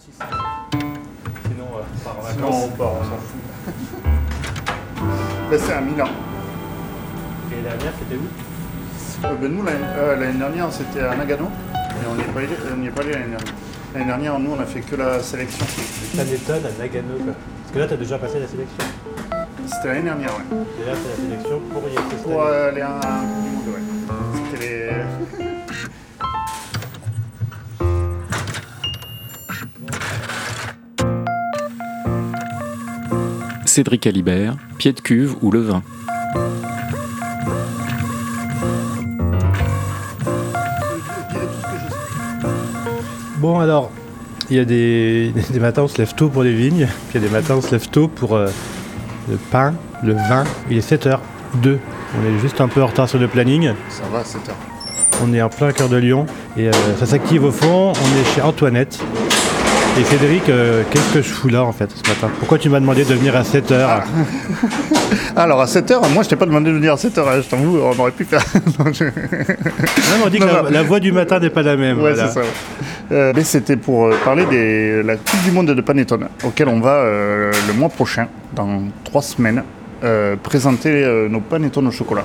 Sinon, euh, on part en Non, vacances. on part, on s'en fout. Ben, c'est à Milan. Et l'année dernière, c'était où? Euh, ben, nous, l'année euh, l'année dernière, c'était à Nagano. Et on n'y est pas allé, l'année dernière. L'année dernière, nous, on a fait que la sélection. Ça m'étonne à Nagano, quoi. Parce que là, t'as déjà passé la sélection. C'était l'année dernière, ouais. Et là, c'est la sélection pour y être Pour aller à la Coupe du Monde, ouais. C'était les. Cédric Alibert, pied de cuve ou je sais. Bon, alors, il y a des, des matins, on se lève tôt pour les vignes. Puis il y a des matins, on se lève tôt pour euh, le pain, le vin. Il est 7h02. On est juste un peu en retard sur le planning. Ça va, c'est heures. On est en plein cœur de Lyon. Et euh, ça s'active au fond. On est chez Antoinette. Et Frédéric, euh, qu'est-ce que je fous là en fait ce matin? Pourquoi tu m'as demandé de venir à 7h Alors, à 7h, moi, je t'ai pas demandé de venir à 7h, je t'avoue, on aurait pu faire. Non, je- Même on dit que Non, la, non. la voix du matin n'est pas la même. Ouais, voilà. c'est ça. ouais. Euh, mais c'était pour euh, parler de la Coupe du Monde de Panettone, auquel on va le mois prochain, dans trois semaines, présenter nos panettone au chocolat.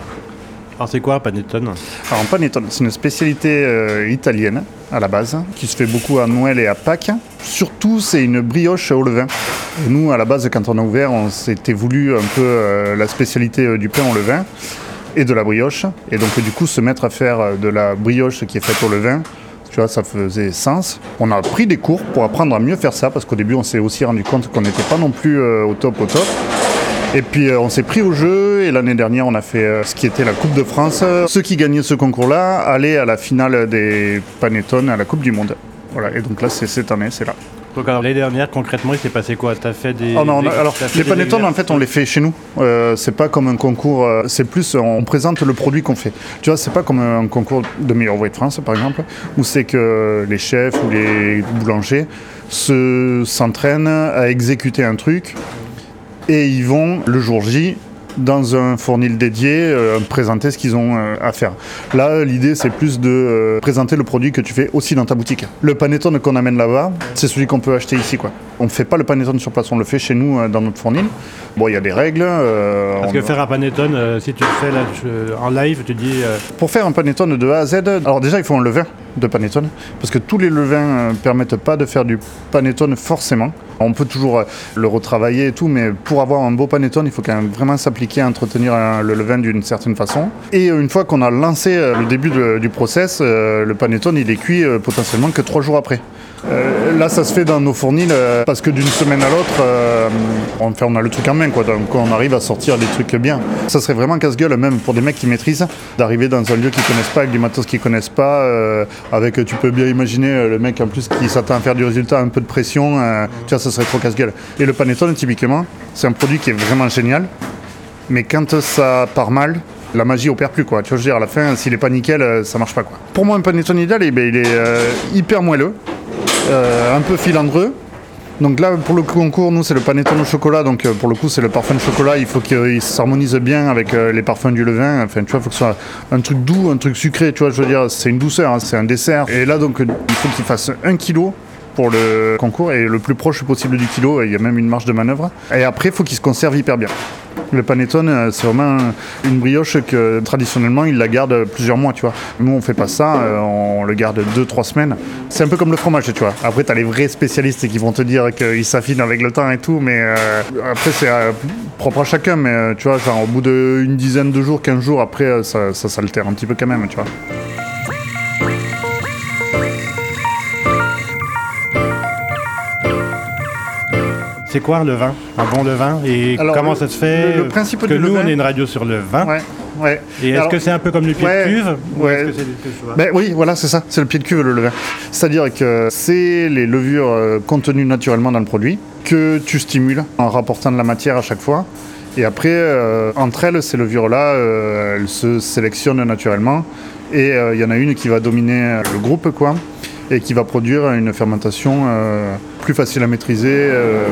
Alors c'est quoi Panettone Alors, un panettone, c'est une spécialité euh, italienne à la base, qui se fait beaucoup à Noël et à Pâques. Surtout, c'est une brioche au levain. Nous, à la base, quand on a ouvert, on s'était voulu un peu euh, la spécialité euh, du pain au levain et de la brioche. Et donc, du coup, se mettre à faire de la brioche qui est faite au levain, tu vois, ça faisait sens. On a pris des cours pour apprendre à mieux faire ça, parce qu'au début, on s'est aussi rendu compte qu'on n'était pas non plus au top, au top. Et puis on s'est pris au jeu et l'année dernière on a fait euh, ce qui était la Coupe de France. Ceux qui gagnaient ce concours-là allaient à la finale des Panettone à la Coupe du Monde. Voilà, et donc là c'est cette année, c'est là. Donc alors l'année dernière concrètement il s'est passé quoi? T'as fait des... Oh non, des- alors les des Panettone en fait on les fait chez nous. Euh, c'est pas comme un concours, euh, c'est plus on présente le produit qu'on fait. Tu vois, c'est pas comme un concours de meilleur voix de France par exemple, où c'est que les chefs ou les boulangers se s'entraînent à exécuter un truc et ils vont le jour J dans un fournil dédié euh, présenter ce qu'ils ont euh, à faire. Là, l'idée c'est plus de euh, présenter le produit que tu fais aussi dans ta boutique. Le panettone qu'on amène là-bas, c'est celui qu'on peut acheter ici quoi. On ne fait pas le panettone sur place, on le fait chez nous dans notre fournil. Bon, il y a des règles. euh, Parce on- que faire un Panettone, euh, si tu le fais là, en live, tu dis... Pour faire un panettone de A à Z, alors déjà il faut un levain de panettone, parce que tous les levains ne permettent pas de faire du panettone forcément. On peut toujours euh, le retravailler et tout, mais pour avoir un beau panettone, il faut quand même vraiment s'appliquer à entretenir euh, le levain d'une certaine façon. Et euh, une fois qu'on a lancé euh, le début du process, euh, le panettone il est cuit euh, potentiellement que trois jours après. Euh, là, ça se fait dans nos fournils euh, parce que d'une semaine à l'autre, euh, on, a le truc en main, quoi. Donc, on arrive à sortir des trucs bien. Ça serait vraiment casse-gueule, même pour des mecs qui maîtrisent, d'arriver dans un lieu qu'ils connaissent pas, avec du matos qu'ils connaissent pas, avec, tu peux bien imaginer, le mec en plus qui s'attend à faire du résultat, un peu de pression, tu vois, ça serait trop casse-gueule. Et le panettone, typiquement, c'est un produit qui est vraiment génial, mais quand ça part mal, la magie opère plus quoi. Tu vois, je veux dire, à la fin, s'il est pas nickel, ça marche pas quoi. Pour moi, un panettone idéal, eh ben, il est hyper moelleux, un peu filandreux. Donc là, pour le concours, nous, c'est le panettone au chocolat. Donc euh, pour le coup, c'est le parfum de chocolat. Il faut qu'il s'harmonise bien avec euh, les parfums du levain. Enfin, tu vois, il faut que ce soit un truc doux, un truc sucré. Tu vois, je veux dire, c'est une douceur, hein, c'est un dessert. Et là, donc, il faut qu'il fasse un kilo pour le concours et le plus proche possible du kilo. Il y a même une marge de manœuvre. Et après, il faut qu'il se conserve hyper bien. Le panettone, euh, c'est vraiment une brioche que traditionnellement, ils la gardent plusieurs mois, tu vois. Nous, on fait pas ça, euh, on le garde 2-3 semaines. C'est un peu comme le fromage, tu vois. Après, tu as les vrais spécialistes qui vont te dire qu'ils s'affinent avec le temps et tout, mais euh, après, c'est propre à chacun, mais tu vois, au bout d'une dizaine de jours, 15 jours, après, ça, ça s'altère un petit peu quand même, tu vois. C'est quoi un levain Un bon levain Et Alors, comment le- ça se fait le- le principe Parce que nous, levain- on est une radio sur le vin. Ouais, ouais. Et est-ce que c'est un peu comme le pied Ouais, de cuve? Ou est-ce que Ben oui, voilà, c'est ça, c'est le pied de cuve le levain. C'est-à-dire que c'est les levures euh, contenues naturellement dans le produit que tu stimules en rapportant de la matière à chaque fois. Et après, euh, entre elles, ces levures-là, euh, elles se sélectionnent naturellement. Et euh, il y en a une qui va dominer le groupe, quoi, et qui va produire une fermentation euh, plus facile à maîtriser, euh,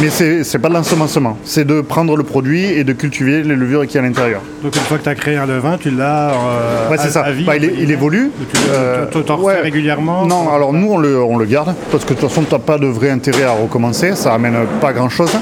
Mais c'est pas de l'ensemencement, c'est de prendre le produit et de cultiver les levures qui est à l'intérieur. Donc une fois que tu as créé un levain, tu l'as euh, Ouais, c'est à- ça. à vie, Bah, il, est- il évolue. Tu Euh, tu- t'en refais ouais. régulièrement Non, alors nous on le, on le garde parce que de toute façon tu n'as pas de vrai intérêt à recommencer, ça amène pas grand chose.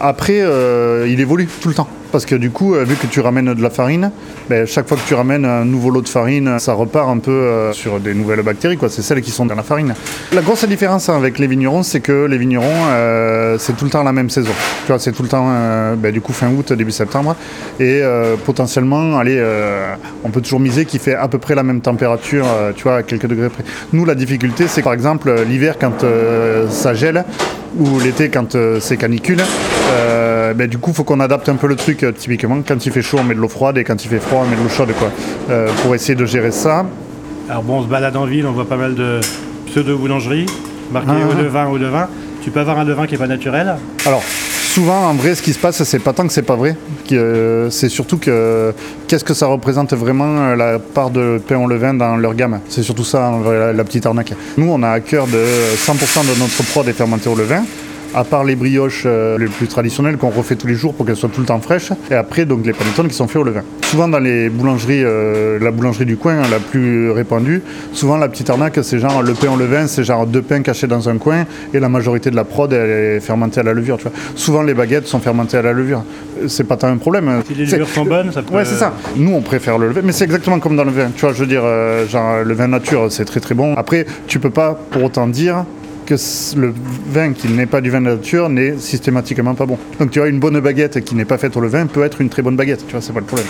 Après, euh, il évolue tout le temps. Parce que du coup, euh, vu que tu ramènes de la farine, ben, chaque fois que tu ramènes un nouveau lot de farine, ça repart un peu euh, sur des nouvelles bactéries. quoi. C'est celles qui sont dans la farine. La grosse différence avec les vignerons, c'est que les vignerons, euh, c'est tout le temps la même saison. Tu c'est tout le temps, ben, du coup, fin août, début septembre. Et potentiellement, allez, on peut toujours miser qu'il fait à peu près la même température, tu vois, à quelques degrés près. Nous, la difficulté, c'est par exemple l'hiver quand ça gèle ou l'été quand c'est canicule. Euh, ben, du coup, il faut qu'on adapte un peu le truc. euh, typiquement, quand il fait chaud, on met de l'eau froide et quand il fait froid, on met de l'eau chaude, quoi, euh, pour essayer de gérer ça. Alors bon, on se balade en ville, on voit pas mal de pseudo-boulangeries marquées Ah, au ah. levain, au levain. Tu peux avoir un levain qui est pas naturel. Alors, souvent, en vrai, ce qui se passe, c'est pas tant que c'est pas vrai. c'est surtout que qu'est-ce que ça représente vraiment la part de pain au levain dans leur gamme? C'est surtout ça, la, la petite arnaque. Nous, on a à cœur de 100% de notre prod est fermenté au levain. À part les brioches euh, les plus traditionnelles qu'on refait tous les jours pour qu'elles soient tout le temps fraîches. Et après, donc les panettones qui sont faits au levain. Souvent, dans les boulangeries, euh, la boulangerie du coin, hein, la plus répandue, souvent la petite arnaque, c'est genre le pain au levain, c'est genre deux pains cachés dans un coin et la majorité de la prod, elle est fermentée à la levure. Tu vois. Souvent, les baguettes sont fermentées à la levure. C'est pas tant un problème. Si les levures sont bonnes, ça peut... Ouais, c'est ça. Nous, on préfère le levain, mais c'est exactement comme dans le vin. Tu vois, je veux dire, euh, genre, le vin nature, c'est très très bon. Après, tu peux pas pour autant dire que le vin qui n'est pas du vin nature n'est systématiquement pas bon. Donc, tu vois, une bonne baguette qui n'est pas faite au levain peut être une très bonne baguette. Tu vois, c'est pas le problème.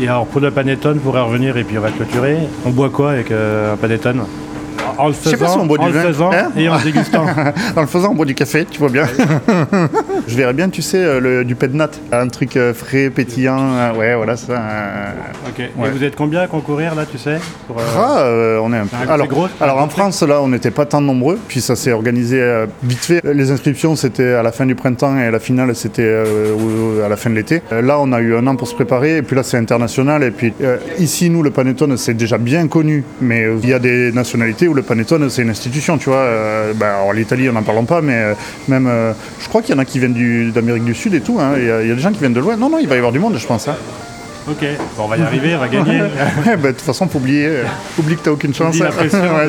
Et alors pour le panettone, pour y revenir et puis on va clôturer, on boit quoi avec euh, un panettone? En le si faisant, on boit en du le vin. faisant Hein? et en le dégustant. En le faisant, on boit du café, tu vois bien. je verrais bien, tu sais, euh, le, du pet nat. Un truc euh, frais, pétillant. euh, ouais, voilà, ça. ok. Ouais. Et vous êtes combien à concourir là, tu sais pour, euh, Ah, on est un peu. Un- Alors, gros, alors en France, là, on n'était pas tant nombreux, puis ça s'est organisé vite fait. Les inscriptions, c'était à la fin du printemps et la finale, c'était à la fin de l'été. Là, on a eu un an pour se préparer, et puis là, c'est international. Et puis ici, nous, le panettone, c'est déjà bien connu, mais il y a des nationalités où le panettone, c'est une institution, tu vois. Bah, alors, l'Italie, on n'en parlons pas, mais même, je crois qu'il y en a qui viennent du- d'Amérique du Sud et tout. hein. Il y, a- il y a des gens qui viennent de loin. Non, non, il va y avoir du monde, je pense. hein. Ok, bon, on va y arriver, on va gagner. Ouais, bah, de toute façon, faut oublier, euh, oublie que t'as aucune chance. Oublie la pression, Ouais.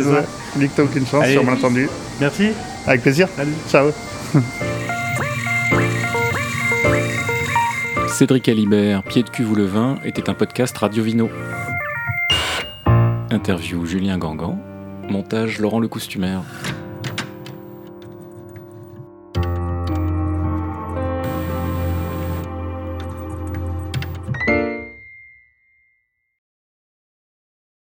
Oublie que t'as aucune chance, Allez. sur malentendu. Merci. Avec plaisir. Salut. Ciao. Cédric Alibert, Pied de cuve ou le vin était un podcast Radio Vino. Interview Julien Gangan, montage Laurent Le Costumaire.